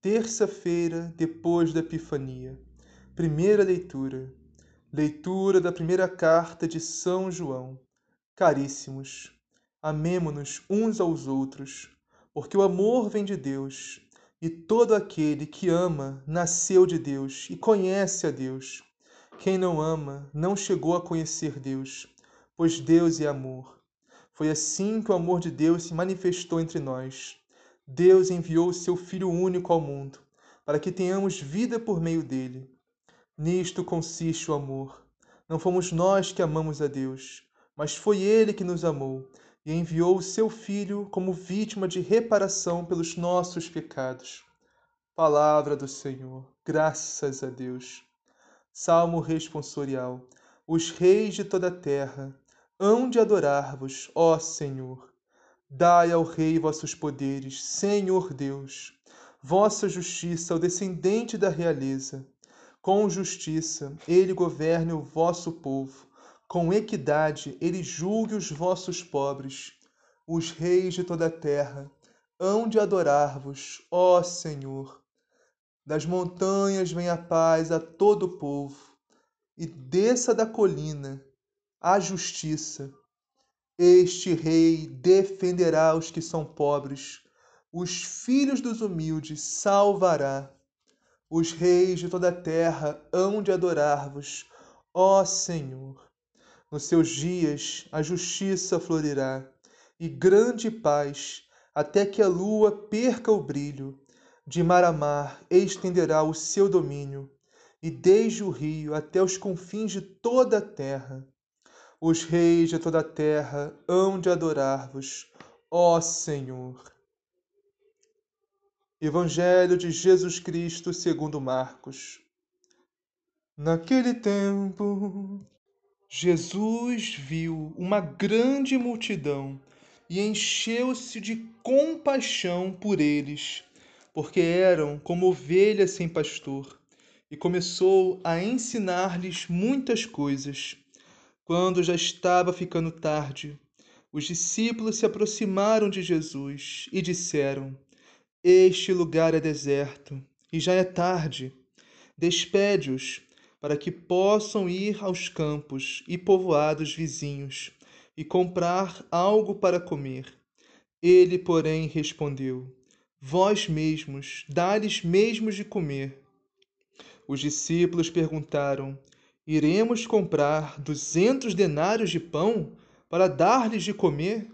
terça-feira depois da Epifania. Primeira leitura. Leitura da primeira carta de São João. Caríssimos, amemo-nos uns aos outros, porque o amor vem de Deus, e todo aquele que ama nasceu de Deus e conhece a Deus. Quem não ama não chegou a conhecer Deus, pois Deus é amor. Foi assim que o amor de Deus se manifestou entre nós Deus enviou seu Filho único ao mundo, para que tenhamos vida por meio dele. Nisto consiste o amor. Não fomos nós que amamos a Deus, mas foi ele que nos amou e enviou o seu Filho como vítima de reparação pelos nossos pecados. Palavra do Senhor, graças a Deus. Salmo responsorial. Os reis de toda a terra hão de adorar-vos, ó Senhor Dai ao Rei vossos poderes, Senhor Deus, vossa justiça ao descendente da realeza. Com justiça ele governe o vosso povo, com equidade ele julgue os vossos pobres. Os reis de toda a terra hão de adorar-vos, ó Senhor. Das montanhas vem a paz a todo o povo, e desça da colina a justiça este rei defenderá os que são pobres, os filhos dos humildes salvará. Os reis de toda a terra hão de adorar-vos, ó Senhor. Nos seus dias a justiça florirá, e grande paz, até que a lua perca o brilho. De mar a mar estenderá o seu domínio, e desde o rio até os confins de toda a terra os reis de toda a terra hão de adorar-vos, ó Senhor. Evangelho de Jesus Cristo segundo Marcos. Naquele tempo, Jesus viu uma grande multidão e encheu-se de compaixão por eles, porque eram como ovelhas sem pastor, e começou a ensinar-lhes muitas coisas. Quando já estava ficando tarde, os discípulos se aproximaram de Jesus e disseram: Este lugar é deserto e já é tarde. Despede-os para que possam ir aos campos e povoados vizinhos e comprar algo para comer. Ele, porém, respondeu: Vós mesmos, dá-lhes mesmos de comer. Os discípulos perguntaram: Iremos comprar duzentos denários de pão para dar-lhes de comer?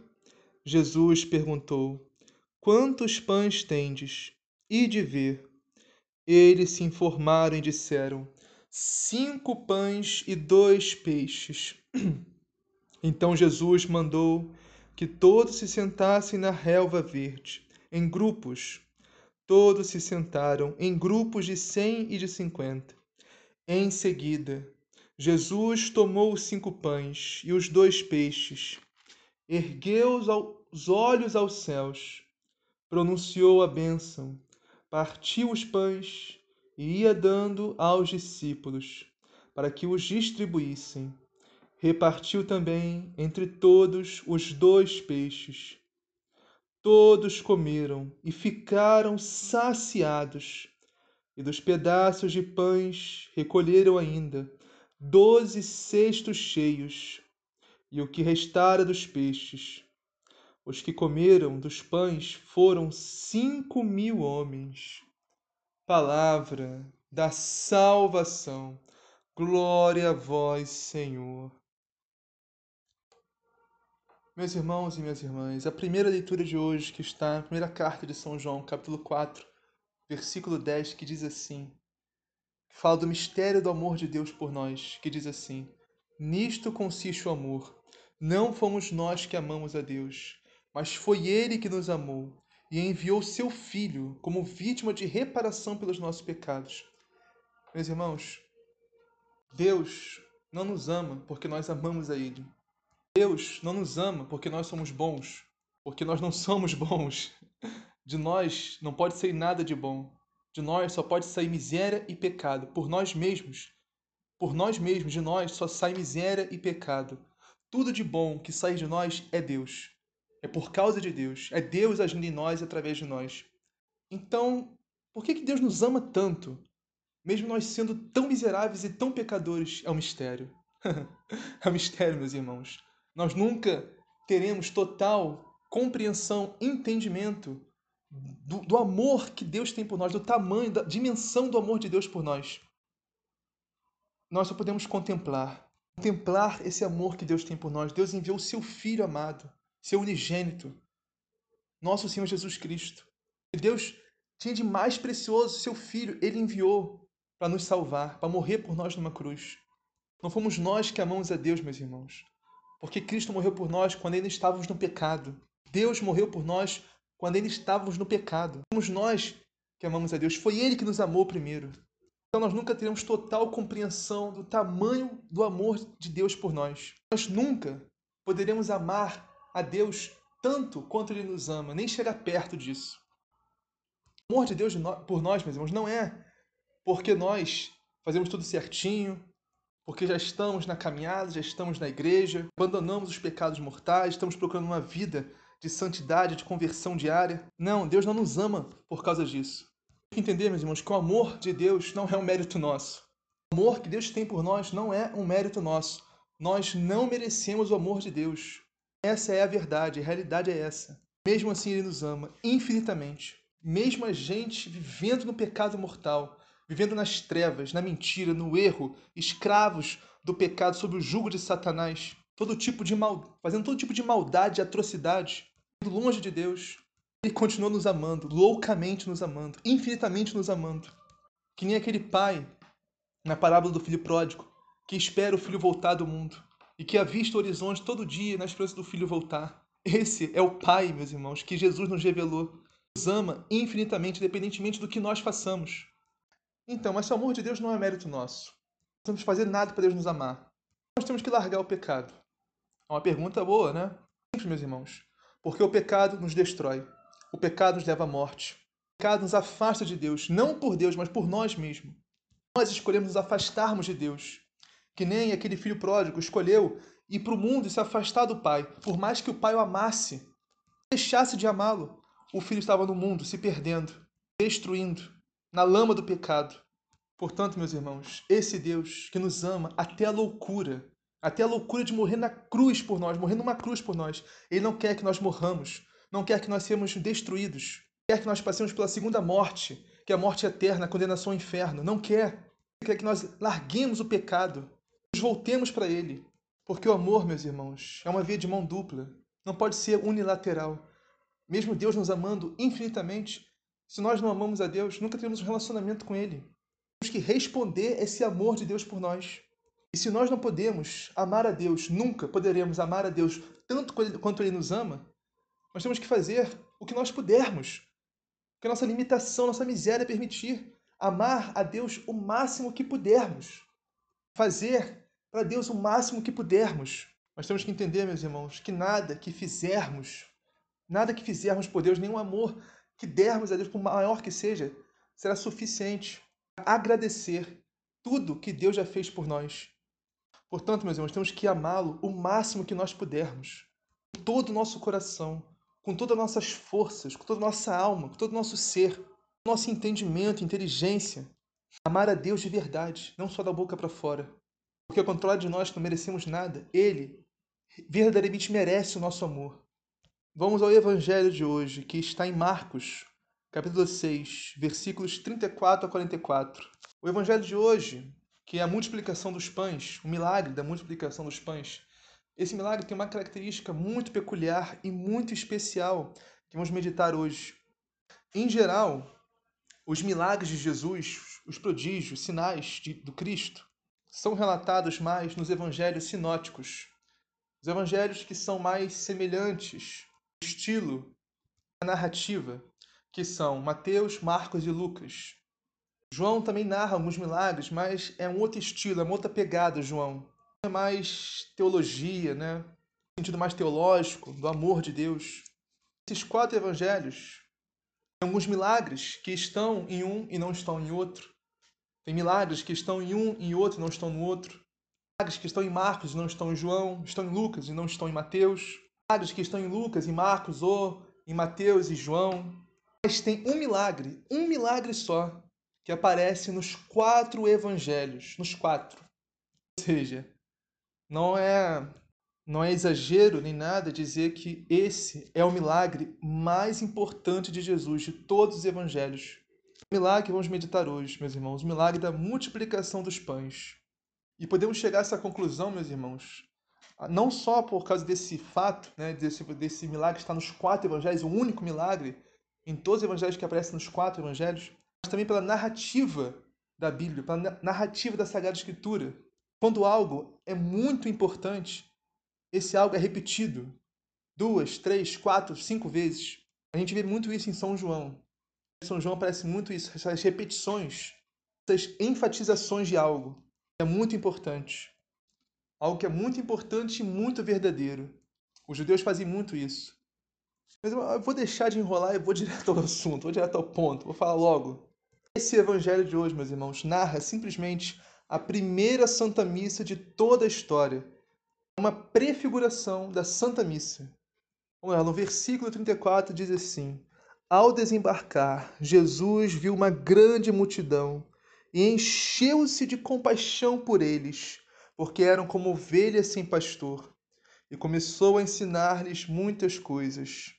Jesus perguntou: Quantos pães tendes? E de ver. Eles se informaram e disseram: Cinco pães e dois peixes. Então Jesus mandou que todos se sentassem na relva verde, em grupos. Todos se sentaram em grupos de cem e de cinquenta. Em seguida, Jesus tomou os cinco pães e os dois peixes, ergueu os olhos aos céus, pronunciou a bênção, partiu os pães e ia dando aos discípulos, para que os distribuíssem. repartiu também entre todos os dois peixes. Todos comeram e ficaram saciados, e dos pedaços de pães recolheram ainda doze cestos cheios, e o que restara dos peixes. Os que comeram dos pães foram cinco mil homens. Palavra da salvação. Glória a vós, Senhor. Meus irmãos e minhas irmãs, a primeira leitura de hoje, que está na primeira carta de São João, capítulo 4, versículo 10, que diz assim: fala do mistério do amor de Deus por nós, que diz assim: Nisto consiste o amor. Não fomos nós que amamos a Deus, mas foi Ele que nos amou e enviou seu Filho como vítima de reparação pelos nossos pecados. Meus irmãos, Deus não nos ama porque nós amamos a Ele. Deus não nos ama porque nós somos bons, porque nós não somos bons. De nós não pode sair nada de bom. De nós só pode sair miséria e pecado. Por nós mesmos, por nós mesmos, de nós só sai miséria e pecado. Tudo de bom que sai de nós é Deus. É por causa de Deus. É Deus agindo em nós e através de nós. Então, por que, que Deus nos ama tanto? Mesmo nós sendo tão miseráveis e tão pecadores, é um mistério. é um mistério, meus irmãos. Nós nunca teremos total compreensão, entendimento do, do, amor que Deus tem por nós, do tamanho, da dimensão do amor de Deus por nós. Nós só podemos contemplar, contemplar esse amor que Deus tem por nós. Deus enviou o seu Filho amado, seu unigênito, nosso Senhor Jesus Cristo. E Deus tinha de mais precioso seu Filho, ele enviou para nos salvar, para morrer por nós numa cruz. Não fomos nós que amamos a Deus, meus irmãos. Porque Cristo morreu por nós quando ainda estávamos no pecado. Deus morreu por nós quando ainda estávamos no pecado. Somos nós que amamos a Deus. Foi Ele que nos amou primeiro. Então nós nunca teremos total compreensão do tamanho do amor de Deus por nós. Nós nunca poderemos amar a Deus tanto quanto Ele nos ama, nem chegar perto disso. O amor de Deus por nós, meus irmãos, não é porque nós fazemos tudo certinho, porque já estamos na caminhada, já estamos na igreja, abandonamos os pecados mortais, estamos procurando uma vida de santidade, de conversão diária. Não, Deus não nos ama por causa disso. Tem que entender, meus irmãos, que o amor de Deus não é um mérito nosso. O amor que Deus tem por nós não é um mérito nosso. Nós não merecemos o amor de Deus. Essa é a verdade, a realidade é essa. Mesmo assim, Ele nos ama infinitamente. Mesmo a gente vivendo no pecado mortal, vivendo nas trevas, na mentira, no erro, escravos do pecado sob o jugo de Satanás, todo tipo de mal, fazendo todo tipo de maldade, atrocidade, longe de Deus. Ele continua nos amando, loucamente nos amando, infinitamente nos amando. Que nem aquele pai na parábola do filho pródigo, que espera o filho voltar do mundo e que avista o horizonte todo dia na esperança do filho voltar. Esse é o Pai, meus irmãos, que Jesus nos revelou. Nos ama infinitamente, independentemente do que nós façamos. Então, mas o amor de Deus não é mérito nosso. Não temos que fazer nada para Deus nos amar. Nós temos que largar o pecado. É uma pergunta boa, né? Simples, meus irmãos. Porque o pecado nos destrói. O pecado nos leva à morte. O pecado nos afasta de Deus, não por Deus, mas por nós mesmos. Nós escolhemos nos afastarmos de Deus. Que nem aquele filho pródigo escolheu ir para o mundo e se afastar do pai. Por mais que o pai o amasse, deixasse de amá-lo, o filho estava no mundo se perdendo, destruindo na lama do pecado. Portanto, meus irmãos, esse Deus que nos ama até a loucura, até a loucura de morrer na cruz por nós, morrer numa cruz por nós, ele não quer que nós morramos, não quer que nós sejamos destruídos, quer que nós passemos pela segunda morte, que é a morte eterna, a condenação ao inferno. Não quer. Ele quer que nós larguemos o pecado, nos voltemos para ele. Porque o amor, meus irmãos, é uma via de mão dupla, não pode ser unilateral. Mesmo Deus nos amando infinitamente, se nós não amamos a Deus, nunca teremos um relacionamento com Ele. Temos que responder esse amor de Deus por nós. E se nós não podemos amar a Deus, nunca poderemos amar a Deus tanto quanto Ele nos ama, nós temos que fazer o que nós pudermos, o que a nossa limitação, nossa miséria permitir. Amar a Deus o máximo que pudermos. Fazer para Deus o máximo que pudermos. Nós temos que entender, meus irmãos, que nada que fizermos, nada que fizermos por Deus, nenhum amor que dermos a Deus, por maior que seja, será suficiente para agradecer tudo que Deus já fez por nós. Portanto, meus irmãos, temos que amá-lo o máximo que nós pudermos, com todo o nosso coração, com todas as nossas forças, com toda a nossa alma, com todo o nosso ser, nosso entendimento, inteligência. Amar a Deus de verdade, não só da boca para fora. Porque ao contrário de nós que não merecemos nada, Ele verdadeiramente merece o nosso amor. Vamos ao Evangelho de hoje, que está em Marcos, capítulo 6, versículos 34 a 44. O Evangelho de hoje que é a multiplicação dos pães, o milagre da multiplicação dos pães. Esse milagre tem uma característica muito peculiar e muito especial que vamos meditar hoje. Em geral, os milagres de Jesus, os prodígios, sinais de, do Cristo, são relatados mais nos evangelhos sinóticos. Os evangelhos que são mais semelhantes, estilo, a narrativa, que são Mateus, Marcos e Lucas. João também narra alguns milagres, mas é um outro estilo, é uma outra pegada, João. É mais teologia, né? Sentido mais teológico, do amor de Deus. Esses quatro evangelhos têm alguns milagres que estão em um e não estão em outro. Tem milagres que estão em um e outro e não estão no outro. Milagres que estão em Marcos e não estão em João, estão em Lucas e não estão em Mateus. Milagres que estão em Lucas e Marcos ou em Mateus e João. Mas tem um milagre, um milagre só, que aparece nos quatro evangelhos, nos quatro. Ou seja, não é não é exagero nem nada dizer que esse é o milagre mais importante de Jesus de todos os evangelhos. O milagre vamos meditar hoje, meus irmãos, o milagre da multiplicação dos pães. E podemos chegar a essa conclusão, meus irmãos, não só por causa desse fato, né, desse, desse milagre que está nos quatro evangelhos, o único milagre em todos os evangelhos que aparece nos quatro evangelhos, mas também pela narrativa da Bíblia, pela narrativa da Sagrada Escritura. Quando algo é muito importante, esse algo é repetido duas, três, quatro, cinco vezes. A gente vê muito isso em São João. Em São João aparece muito isso, essas repetições, essas enfatizações de algo. É muito importante. Algo que é muito importante e muito verdadeiro. Os judeus fazem muito isso. Mas eu vou deixar de enrolar e vou direto ao assunto, vou direto ao ponto, vou falar logo. Esse evangelho de hoje, meus irmãos, narra simplesmente a primeira Santa Missa de toda a história. Uma prefiguração da Santa Missa. Vamos lá, no versículo 34 diz assim: Ao desembarcar, Jesus viu uma grande multidão e encheu-se de compaixão por eles, porque eram como ovelhas sem pastor, e começou a ensinar-lhes muitas coisas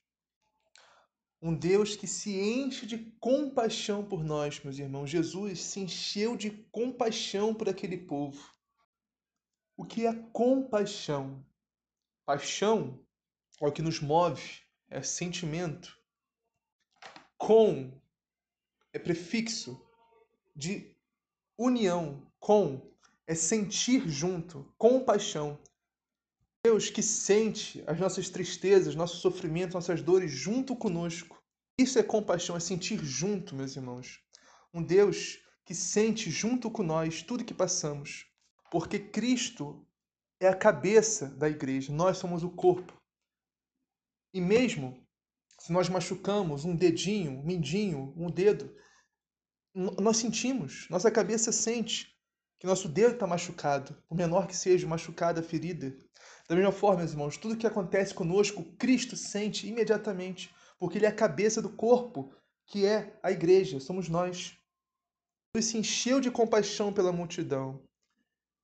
um Deus que se enche de compaixão por nós, meus irmãos. Jesus se encheu de compaixão por aquele povo. O que é compaixão? Paixão é o que nos move, é sentimento. Com é prefixo de união, com é sentir junto, compaixão. Deus que sente as nossas tristezas, nossos sofrimentos, nossas dores junto conosco. Isso é compaixão, é sentir junto, meus irmãos. Um Deus que sente junto com nós tudo que passamos. Porque Cristo é a cabeça da igreja, nós somos o corpo. E mesmo se nós machucamos um dedinho, um mindinho, um dedo, nós sentimos, nossa cabeça sente que nosso dedo está machucado, por menor que seja machucada, ferida. Da mesma forma, meus irmãos, tudo que acontece conosco, Cristo sente imediatamente, porque Ele é a cabeça do corpo, que é a igreja, somos nós. Ele se encheu de compaixão pela multidão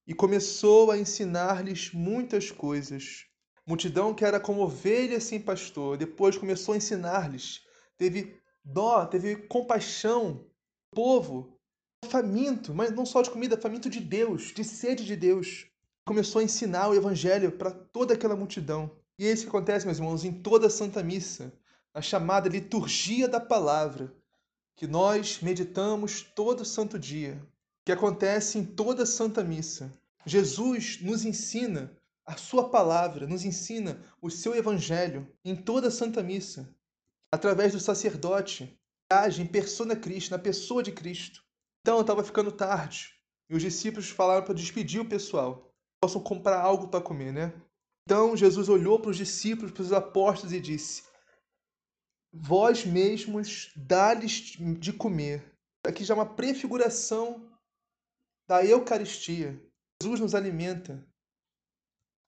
e começou a ensinar-lhes muitas coisas. Multidão que era como ovelha sem pastor, depois começou a ensinar-lhes, teve dó, teve compaixão do povo, faminto, mas não só de comida, faminto de Deus, de sede de Deus começou a ensinar o evangelho para toda aquela multidão. E é isso que acontece, meus irmãos, em toda a Santa Missa, a chamada liturgia da palavra, que nós meditamos todo santo dia, que acontece em toda a Santa Missa. Jesus nos ensina a sua palavra, nos ensina o seu evangelho em toda a Santa Missa, através do sacerdote, age em persona Cristo, na pessoa de Cristo. Então estava ficando tarde e os discípulos falaram para despedir o pessoal possam comprar algo para comer, né? Então Jesus olhou para os discípulos, para os apóstolos e disse: Vós mesmos dá-lhes de comer. Aqui já é uma prefiguração da Eucaristia. Jesus nos alimenta.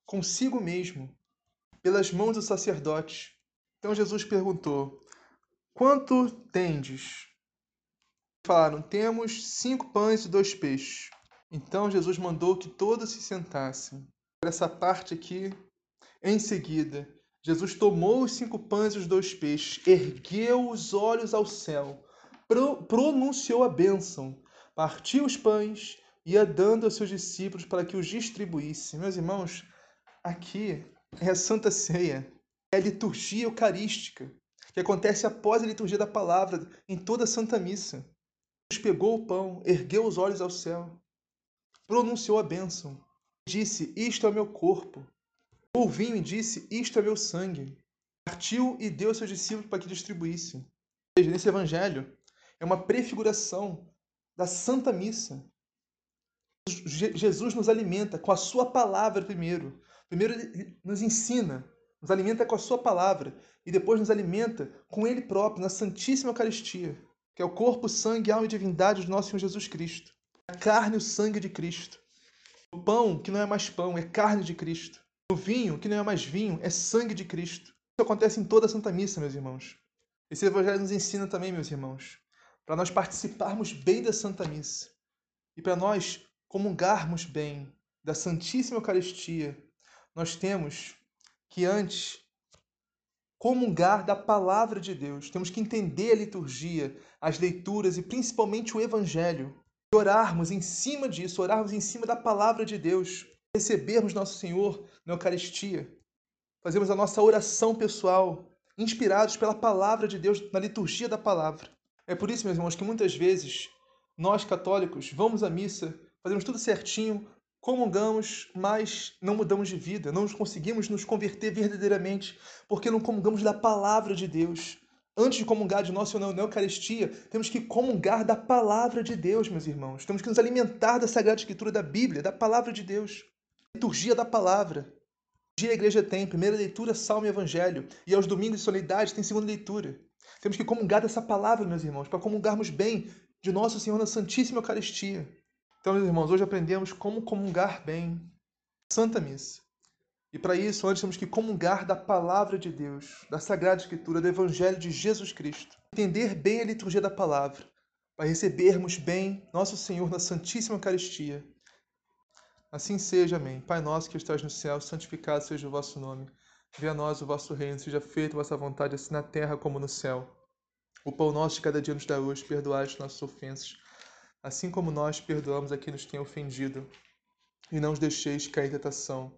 consigo mesmo, pelas mãos do sacerdote. Então Jesus perguntou: Quanto tendes? Falaram: Temos cinco pães e dois peixes. Então Jesus mandou que todos se sentassem. Essa parte aqui, em seguida, Jesus tomou os cinco pães e os dois peixes, ergueu os olhos ao céu, pro pronunciou a bênção, partiu os pães ia dando aos seus discípulos para que os distribuísse. Meus irmãos, aqui é a Santa Ceia, é a liturgia eucarística, que acontece após a liturgia da palavra em toda a Santa Missa. Jesus pegou o pão, ergueu os olhos ao céu, pronunciou a bênção, disse: Isto é meu corpo. O vinho e disse: Isto é meu sangue. Partiu e deu aos seus discípulos para que distribuíssem. Veja, nesse evangelho é uma prefiguração da Santa Missa. Jesus nos alimenta com a sua palavra primeiro. Primeiro ele nos ensina, nos alimenta com a sua palavra e depois nos alimenta com ele próprio na Santíssima Eucaristia, que é o corpo, sangue, alma e divindade do nosso Senhor Jesus Cristo. A carne e o sangue de Cristo. O pão, que não é mais pão, é carne de Cristo. O vinho, que não é mais vinho, é sangue de Cristo. Isso acontece em toda a Santa Missa, meus irmãos. Esse Evangelho nos ensina também, meus irmãos, para nós participarmos bem da Santa Missa e para nós comungarmos bem da Santíssima Eucaristia, nós temos que antes comungar da palavra de Deus. Temos que entender a liturgia, as leituras e principalmente o Evangelho. Orarmos em cima disso, orarmos em cima da palavra de Deus, recebermos nosso Senhor na Eucaristia, fazemos a nossa oração pessoal, inspirados pela palavra de Deus, na liturgia da palavra. É por isso, meus irmãos, que muitas vezes nós católicos vamos à missa, fazemos tudo certinho, comungamos, mas não mudamos de vida, não conseguimos nos converter verdadeiramente, porque não comungamos da palavra de Deus. Antes de comungar de nosso na Eucaristia, temos que comungar da palavra de Deus, meus irmãos. Temos que nos alimentar da Sagrada Escritura da Bíblia, da palavra de Deus liturgia da palavra. Dia a igreja tem primeira leitura, salmo e evangelho, e aos domingos de solenidade tem segunda leitura. Temos que comungar dessa palavra, meus irmãos, para comungarmos bem de nosso Senhor na Santíssima Eucaristia. Então, meus irmãos, hoje aprendemos como comungar bem Santa Missa. E para isso, antes temos que comungar da palavra de Deus, da Sagrada Escritura, do Evangelho de Jesus Cristo. Entender bem a liturgia da palavra, para recebermos bem nosso Senhor na Santíssima Eucaristia Assim seja, amém. Pai nosso que estás no céu, santificado seja o vosso nome. Venha a nós o vosso reino, seja feita a vossa vontade, assim na terra como no céu. O pão nosso de cada dia nos dá hoje, perdoai as nossas ofensas, assim como nós perdoamos a quem nos tem ofendido. E não os deixeis cair em tentação,